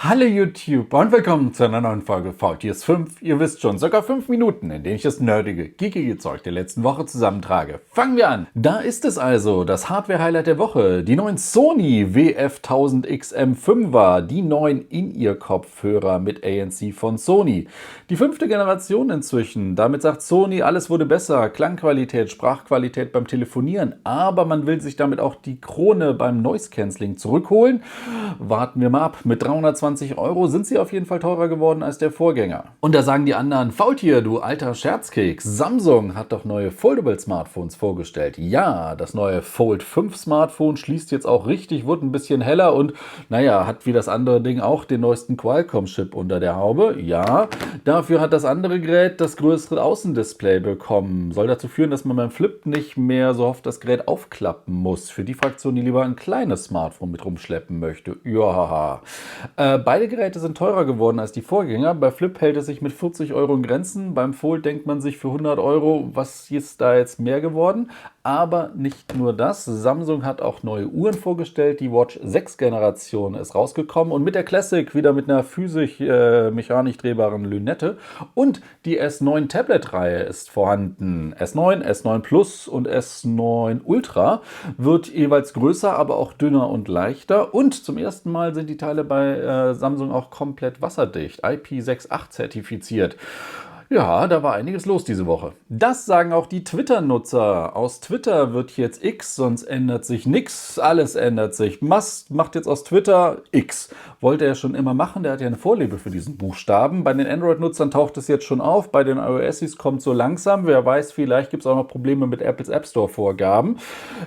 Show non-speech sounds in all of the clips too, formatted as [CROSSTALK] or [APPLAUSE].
Hallo YouTube und willkommen zu einer neuen Folge VTS 5. Ihr wisst schon, sogar 5 Minuten, in denen ich das nerdige, geekige Zeug der letzten Woche zusammentrage. Fangen wir an! Da ist es also, das Hardware-Highlight der Woche. Die neuen Sony WF1000XM5er, die neuen In-Ear-Kopfhörer mit ANC von Sony. Die fünfte Generation inzwischen. Damit sagt Sony, alles wurde besser. Klangqualität, Sprachqualität beim Telefonieren. Aber man will sich damit auch die Krone beim Noise Cancelling zurückholen. Warten wir mal ab. Mit 320 20 Euro sind sie auf jeden Fall teurer geworden als der Vorgänger. Und da sagen die anderen, Faultier, du alter Scherzkeks, Samsung hat doch neue Foldable Smartphones vorgestellt. Ja, das neue Fold 5 Smartphone schließt jetzt auch richtig, wird ein bisschen heller und naja, hat wie das andere Ding auch den neuesten Qualcomm-Chip unter der Haube. Ja, dafür hat das andere Gerät das größere Außendisplay bekommen. Soll dazu führen, dass man beim Flip nicht mehr so oft das Gerät aufklappen muss. Für die Fraktion, die lieber ein kleines Smartphone mit rumschleppen möchte. Ja. Äh, beide Geräte sind teurer geworden als die Vorgänger. Bei Flip hält es sich mit 40 Euro in Grenzen. Beim Fold denkt man sich für 100 Euro, was ist da jetzt mehr geworden? Aber nicht nur das. Samsung hat auch neue Uhren vorgestellt. Die Watch 6 Generation ist rausgekommen und mit der Classic wieder mit einer physisch äh, mechanisch drehbaren Lünette. Und die S9 Tablet-Reihe ist vorhanden. S9, S9 Plus und S9 Ultra wird jeweils größer, aber auch dünner und leichter. Und zum ersten Mal sind die Teile bei äh, Samsung auch komplett wasserdicht, IP68 zertifiziert. Ja, da war einiges los diese Woche. Das sagen auch die Twitter-Nutzer. Aus Twitter wird jetzt X, sonst ändert sich nichts. Alles ändert sich. Musk macht jetzt aus Twitter X. Wollte er schon immer machen, der hat ja eine Vorliebe für diesen Buchstaben. Bei den Android-Nutzern taucht es jetzt schon auf. Bei den iOSs kommt so langsam. Wer weiß, vielleicht gibt es auch noch Probleme mit Apples App Store-Vorgaben.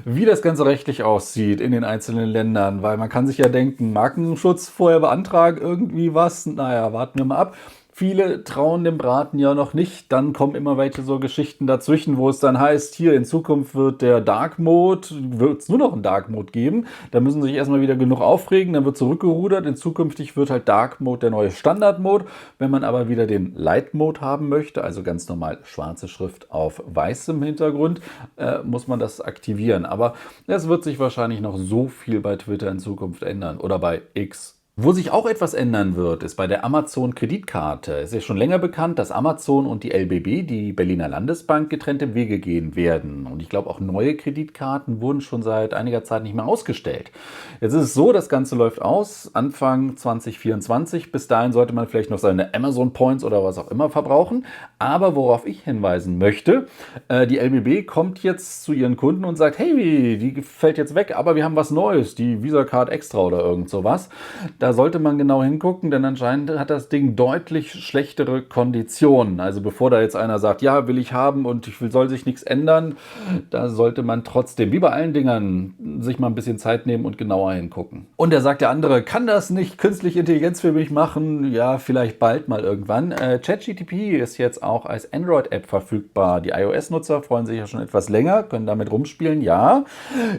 Wie das Ganze rechtlich aussieht in den einzelnen Ländern, weil man kann sich ja denken, Markenschutz vorher beantragen, irgendwie was. Naja, warten wir mal ab. Viele trauen dem Braten ja noch nicht. Dann kommen immer welche so Geschichten dazwischen, wo es dann heißt, hier in Zukunft wird der Dark Mode, wird es nur noch einen Dark Mode geben. Da müssen sich erstmal wieder genug aufregen, dann wird zurückgerudert. In zukünftig wird halt Dark Mode der neue Standard Mode. Wenn man aber wieder den Light Mode haben möchte, also ganz normal schwarze Schrift auf weißem Hintergrund, äh, muss man das aktivieren. Aber es wird sich wahrscheinlich noch so viel bei Twitter in Zukunft ändern oder bei X wo sich auch etwas ändern wird, ist bei der Amazon-Kreditkarte. Es ist schon länger bekannt, dass Amazon und die LBB, die Berliner Landesbank, getrennte Wege gehen werden. Und ich glaube, auch neue Kreditkarten wurden schon seit einiger Zeit nicht mehr ausgestellt. Jetzt ist es so, das Ganze läuft aus Anfang 2024. Bis dahin sollte man vielleicht noch seine Amazon Points oder was auch immer verbrauchen. Aber worauf ich hinweisen möchte, äh, die LBB kommt jetzt zu ihren Kunden und sagt, hey, die fällt jetzt weg, aber wir haben was Neues, die Visa Card Extra oder irgend sowas. Da sollte man genau hingucken, denn anscheinend hat das Ding deutlich schlechtere Konditionen. Also bevor da jetzt einer sagt, ja, will ich haben und ich will, soll sich nichts ändern, da sollte man trotzdem, wie bei allen Dingern, sich mal ein bisschen Zeit nehmen und genauer hingucken. Und da sagt der andere, kann das nicht künstliche Intelligenz für mich machen? Ja, vielleicht bald mal irgendwann. Äh, ChatGTP ist jetzt auch als Android-App verfügbar. Die iOS-Nutzer freuen sich ja schon etwas länger, können damit rumspielen, ja.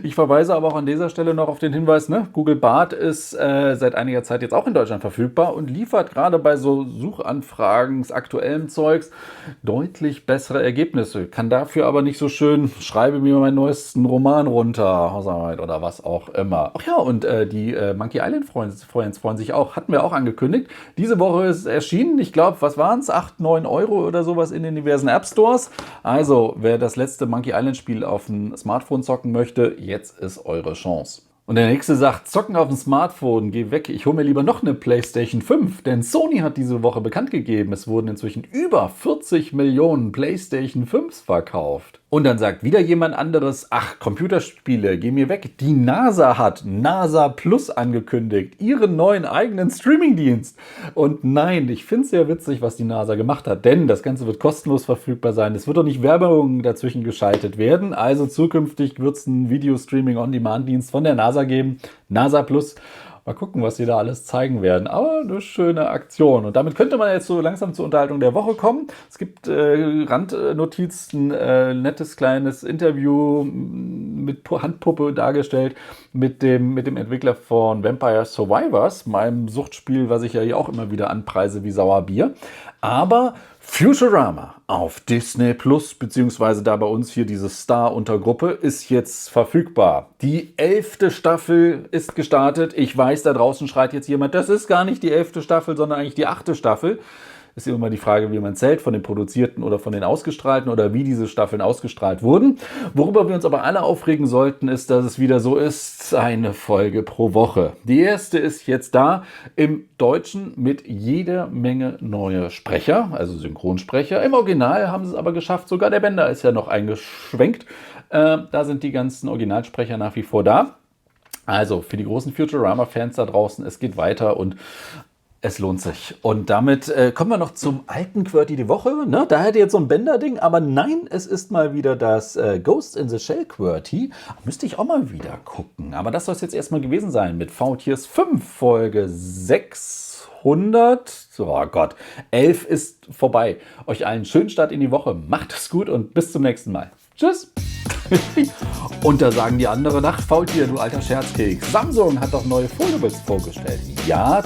Ich verweise aber auch an dieser Stelle noch auf den Hinweis, ne? Google Bart ist äh, seit einiger einiger Zeit jetzt auch in Deutschland verfügbar und liefert gerade bei so Suchanfragen, aktuellem Zeugs deutlich bessere Ergebnisse. Kann dafür aber nicht so schön, schreibe mir meinen neuesten Roman runter, Hausarbeit oder was auch immer. Ach ja, und äh, die äh, Monkey Island Friends, Friends freuen sich auch, hatten wir auch angekündigt. Diese Woche ist erschienen, ich glaube, was waren es, 8, 9 Euro oder sowas in den diversen App Stores. Also, wer das letzte Monkey Island Spiel auf dem Smartphone zocken möchte, jetzt ist eure Chance. Und der nächste sagt, zocken auf dem Smartphone, geh weg, ich hole mir lieber noch eine PlayStation 5. Denn Sony hat diese Woche bekannt gegeben, es wurden inzwischen über 40 Millionen PlayStation 5s verkauft. Und dann sagt wieder jemand anderes, ach, Computerspiele, geh mir weg. Die NASA hat NASA Plus angekündigt, ihren neuen eigenen Streamingdienst. Und nein, ich finde es sehr witzig, was die NASA gemacht hat, denn das Ganze wird kostenlos verfügbar sein. Es wird doch nicht Werbung dazwischen geschaltet werden. Also zukünftig wird es einen Video-Streaming-on-Demand-Dienst von der NASA geben, NASA Plus. Mal gucken, was sie da alles zeigen werden. Aber eine schöne Aktion. Und damit könnte man jetzt so langsam zur Unterhaltung der Woche kommen. Es gibt äh, Randnotizen, äh, nettes kleines Interview mit Handpuppe dargestellt mit dem, mit dem Entwickler von Vampire Survivors, meinem Suchtspiel, was ich ja hier auch immer wieder anpreise wie Sauerbier. Aber Futurama auf Disney Plus, beziehungsweise da bei uns hier diese Star-Untergruppe, ist jetzt verfügbar. Die elfte Staffel ist gestartet. Ich weiß, da draußen schreit jetzt jemand, das ist gar nicht die elfte Staffel, sondern eigentlich die achte Staffel. Ist immer die Frage, wie man zählt, von den produzierten oder von den ausgestrahlten oder wie diese Staffeln ausgestrahlt wurden. Worüber wir uns aber alle aufregen sollten, ist, dass es wieder so ist, eine Folge pro Woche. Die erste ist jetzt da im Deutschen mit jeder Menge neue Sprecher, also Synchronsprecher. Im Original haben sie es aber geschafft, sogar der Bender ist ja noch eingeschwenkt. Äh, da sind die ganzen Originalsprecher nach wie vor da. Also für die großen Futurama-Fans da draußen, es geht weiter und es lohnt sich. Und damit äh, kommen wir noch zum alten QWERTY die Woche. Ne? Da hätte jetzt so ein Bänder-Ding, aber nein, es ist mal wieder das äh, Ghost in the Shell QWERTY. Müsste ich auch mal wieder gucken. Aber das soll es jetzt erstmal gewesen sein mit VTiers 5, Folge 600. Oh Gott, 11 ist vorbei. Euch allen schönen Start in die Woche. Macht es gut und bis zum nächsten Mal. Tschüss. [LAUGHS] Und da sagen die anderen, ach, Faultier, du alter Scherzkeks. Samsung hat doch neue Foldables vorgestellt. Ja,